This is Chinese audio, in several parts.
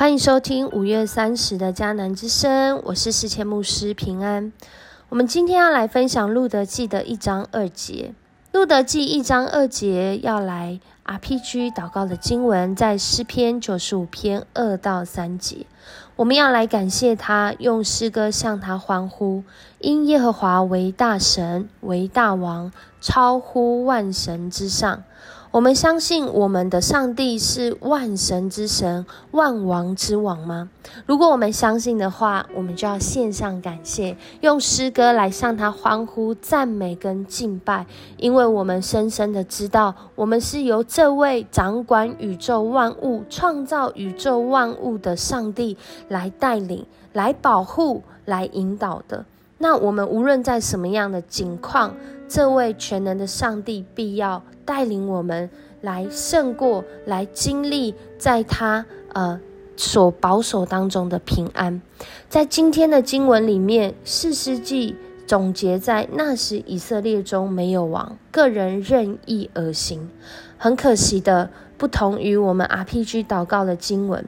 欢迎收听五月三十的迦南之声，我是世谦牧师平安。我们今天要来分享路德记的一章二节。路德记一章二节要来 RPG 祷告的经文，在诗篇九十五篇二到三节。我们要来感谢他，用诗歌向他欢呼，因耶和华为大神，为大王，超乎万神之上。我们相信我们的上帝是万神之神、万王之王吗？如果我们相信的话，我们就要献上感谢，用诗歌来向他欢呼、赞美跟敬拜，因为我们深深的知道，我们是由这位掌管宇宙万物、创造宇宙万物的上帝来带领、来保护、来引导的。那我们无论在什么样的境况，这位全能的上帝必要带领我们来胜过，来经历在他呃所保守当中的平安。在今天的经文里面，四世纪总结在那时以色列中没有王，个人任意而行。很可惜的，不同于我们 RPG 祷告的经文。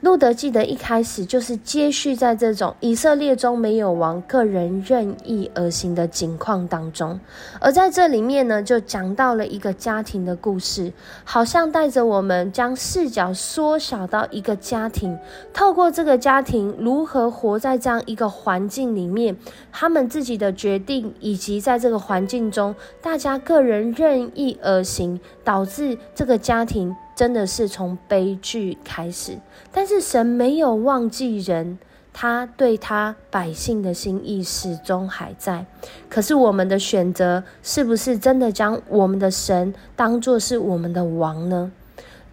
路德记得一开始就是接续在这种以色列中没有王、个人任意而行的境况当中，而在这里面呢，就讲到了一个家庭的故事，好像带着我们将视角缩小到一个家庭，透过这个家庭如何活在这样一个环境里面，他们自己的决定，以及在这个环境中大家个人任意而行，导致这个家庭。真的是从悲剧开始，但是神没有忘记人，他对他百姓的心意始终还在。可是我们的选择是不是真的将我们的神当作是我们的王呢？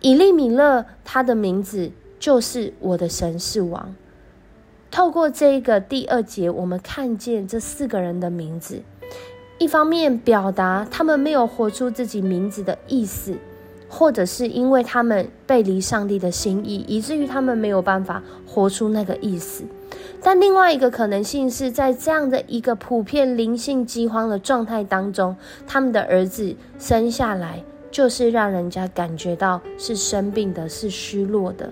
以利米勒他的名字就是我的神是王。透过这个第二节，我们看见这四个人的名字，一方面表达他们没有活出自己名字的意思。或者是因为他们背离上帝的心意，以至于他们没有办法活出那个意思。但另外一个可能性是在这样的一个普遍灵性饥荒的状态当中，他们的儿子生下来就是让人家感觉到是生病的，是虚弱的。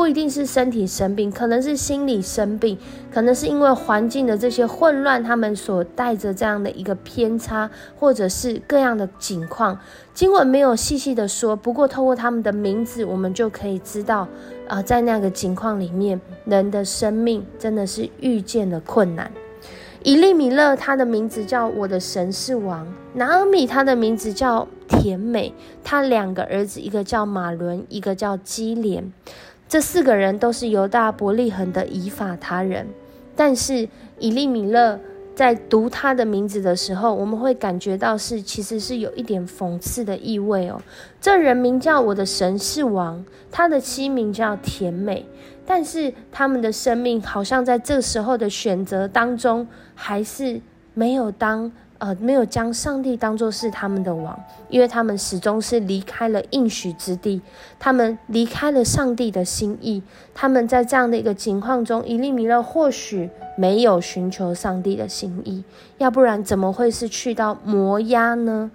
不一定是身体生病，可能是心理生病，可能是因为环境的这些混乱，他们所带着这样的一个偏差，或者是各样的情况。经文没有细细的说，不过透过他们的名字，我们就可以知道，啊，在那个情况里面，人的生命真的是遇见了困难。以利米勒，他的名字叫我的神是王；拿尔米，他的名字叫甜美。他两个儿子，一个叫马伦，一个叫基连。这四个人都是犹大伯利恒的以法他人，但是以利米勒在读他的名字的时候，我们会感觉到是其实是有一点讽刺的意味哦。这人名叫我的神是王，他的妻名叫甜美，但是他们的生命好像在这时候的选择当中，还是没有当。呃，没有将上帝当作是他们的王，因为他们始终是离开了应许之地，他们离开了上帝的心意。他们在这样的一个情况中，以利米勒或许没有寻求上帝的心意，要不然怎么会是去到摩押呢？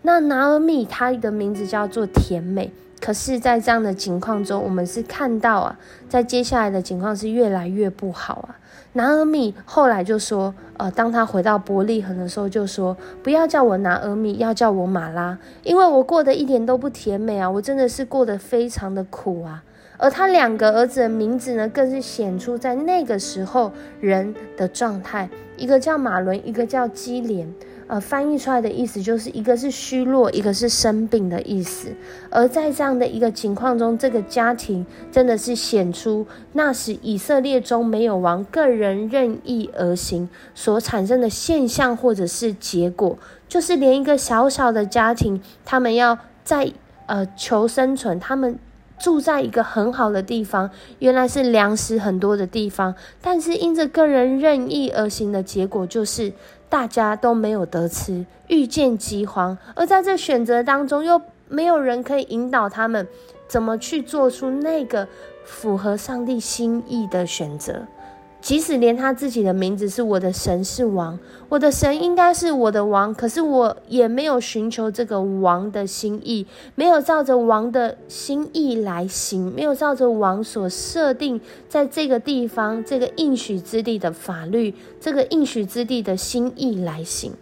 那拿尔米他的名字叫做甜美。可是，在这样的情况中，我们是看到啊，在接下来的情况是越来越不好啊。拿尔米后来就说，呃，当他回到伯利恒的时候，就说不要叫我拿尔米，要叫我马拉，因为我过得一点都不甜美啊，我真的是过得非常的苦啊。而他两个儿子的名字呢，更是显出在那个时候人的状态，一个叫马伦，一个叫基连。呃，翻译出来的意思就是一个是虚弱，一个是生病的意思。而在这样的一个情况中，这个家庭真的是显出那时以色列中没有王，个人任意而行所产生的现象，或者是结果，就是连一个小小的家庭，他们要在呃求生存，他们住在一个很好的地方，原来是粮食很多的地方，但是因着个人任意而行的结果，就是。大家都没有得吃，遇见饥荒，而在这选择当中，又没有人可以引导他们怎么去做出那个符合上帝心意的选择。即使连他自己的名字是我的神是王，我的神应该是我的王，可是我也没有寻求这个王的心意，没有照着王的心意来行，没有照着王所设定在这个地方这个应许之地的法律，这个应许之地的心意来行。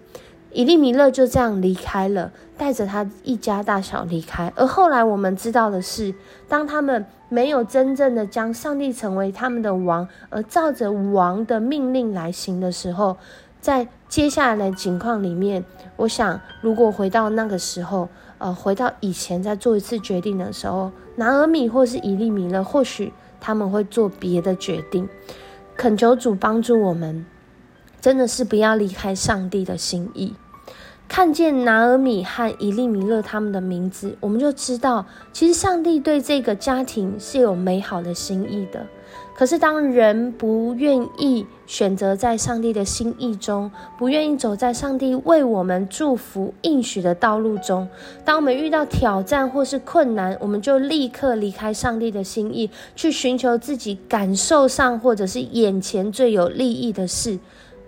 以利米勒就这样离开了，带着他一家大小离开。而后来我们知道的是，当他们没有真正的将上帝成为他们的王，而照着王的命令来行的时候，在接下来的情况里面，我想，如果回到那个时候，呃，回到以前再做一次决定的时候，拿尔米或是以利米勒，或许他们会做别的决定。恳求主帮助我们。真的是不要离开上帝的心意。看见拿尔米和伊利米勒他们的名字，我们就知道，其实上帝对这个家庭是有美好的心意的。可是，当人不愿意选择在上帝的心意中，不愿意走在上帝为我们祝福应许的道路中，当我们遇到挑战或是困难，我们就立刻离开上帝的心意，去寻求自己感受上或者是眼前最有利益的事。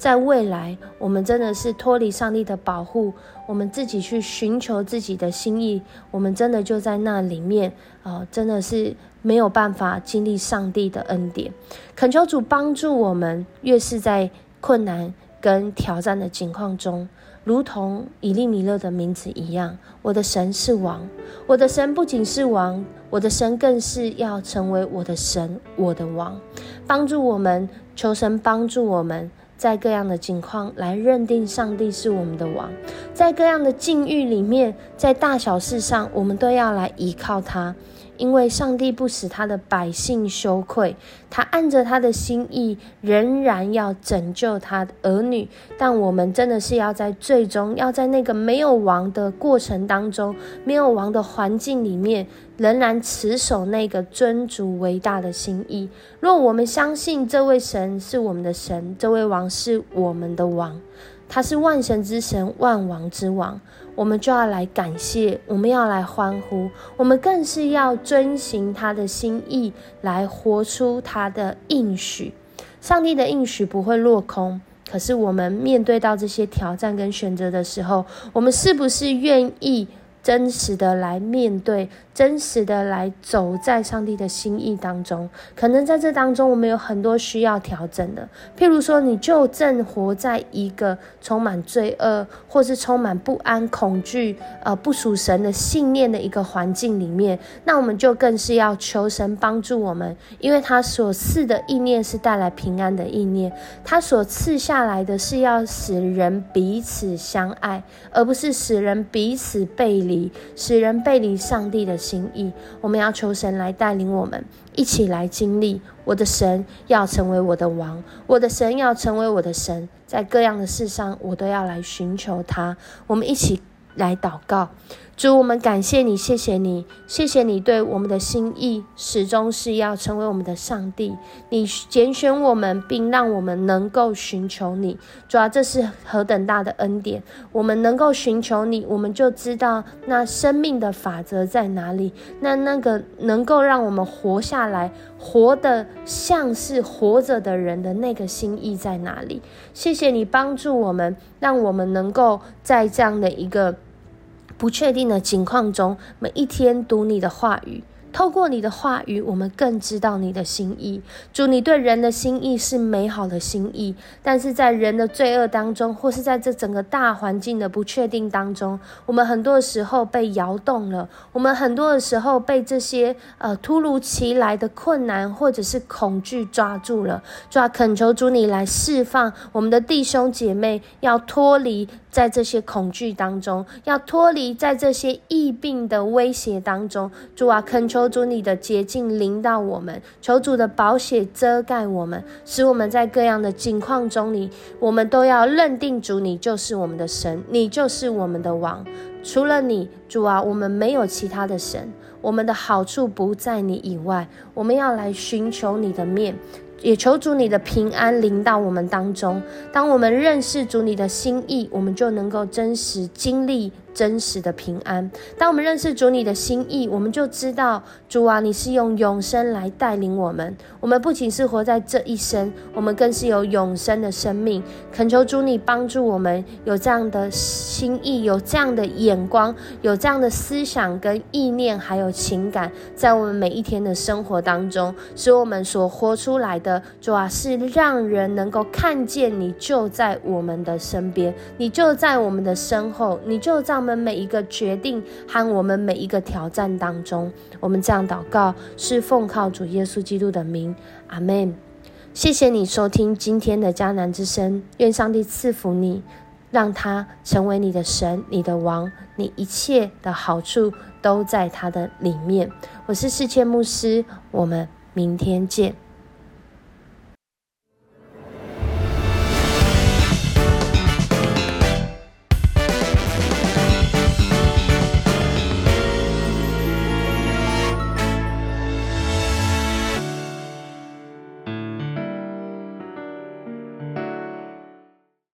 在未来，我们真的是脱离上帝的保护，我们自己去寻求自己的心意，我们真的就在那里面啊，真的是没有办法经历上帝的恩典。恳求主帮助我们，越是在困难跟挑战的情况中，如同以利米勒的名字一样，我的神是王，我的神不仅是王，我的神更是要成为我的神，我的王。帮助我们，求神帮助我们。在各样的境况来认定上帝是我们的王，在各样的境遇里面，在大小事上，我们都要来依靠他。因为上帝不使他的百姓羞愧，他按着他的心意，仍然要拯救他的儿女。但我们真的是要在最终，要在那个没有王的过程当中，没有王的环境里面，仍然持守那个尊主伟大的心意。若我们相信这位神是我们的神，这位王是我们的王。他是万神之神，万王之王，我们就要来感谢，我们要来欢呼，我们更是要遵行他的心意，来活出他的应许。上帝的应许不会落空，可是我们面对到这些挑战跟选择的时候，我们是不是愿意？真实的来面对，真实的来走在上帝的心意当中。可能在这当中，我们有很多需要调整的。譬如说，你就正活在一个充满罪恶，或是充满不安、恐惧、呃不属神的信念的一个环境里面，那我们就更是要求神帮助我们，因为他所赐的意念是带来平安的意念，他所赐下来的是要使人彼此相爱，而不是使人彼此背离。离使人背离上帝的心意，我们要求神来带领我们，一起来经历。我的神要成为我的王，我的神要成为我的神，在各样的事上，我都要来寻求他。我们一起来祷告。主，我们感谢你，谢谢你，谢谢你对我们的心意，始终是要成为我们的上帝。你拣选我们，并让我们能够寻求你。主啊，这是何等大的恩典！我们能够寻求你，我们就知道那生命的法则在哪里。那那个能够让我们活下来、活得像是活着的人的那个心意在哪里？谢谢你帮助我们，让我们能够在这样的一个。不确定的情况中，每一天读你的话语。透过你的话语，我们更知道你的心意。主，你对人的心意是美好的心意，但是在人的罪恶当中，或是在这整个大环境的不确定当中，我们很多的时候被摇动了。我们很多的时候被这些呃突如其来的困难或者是恐惧抓住了。主啊，恳求主你来释放我们的弟兄姐妹，要脱离在这些恐惧当中，要脱离在这些疫病的威胁当中。主啊，恳求。求主你的洁净临到我们，求主的宝血遮盖我们，使我们在各样的境况中，你我们都要认定主你就是我们的神，你就是我们的王。除了你，主啊，我们没有其他的神。我们的好处不在你以外，我们要来寻求你的面。也求主你的平安临到我们当中。当我们认识主你的心意，我们就能够真实经历真实的平安。当我们认识主你的心意，我们就知道主啊，你是用永生来带领我们。我们不仅是活在这一生，我们更是有永生的生命。恳求主你帮助我们有这样的心意，有这样的眼光，有这样的思想跟意念，还有情感，在我们每一天的生活当中，使我们所活出来的主啊，是让人能够看见你就在我们的身边，你就在我们的身后，你就在们每一个决定和我们每一个挑战当中。我们这样祷告，是奉靠主耶稣基督的名，阿门。谢谢你收听今天的迦南之声，愿上帝赐福你，让他成为你的神、你的王，你一切的好处都在他的里面。我是世界牧师，我们明天见。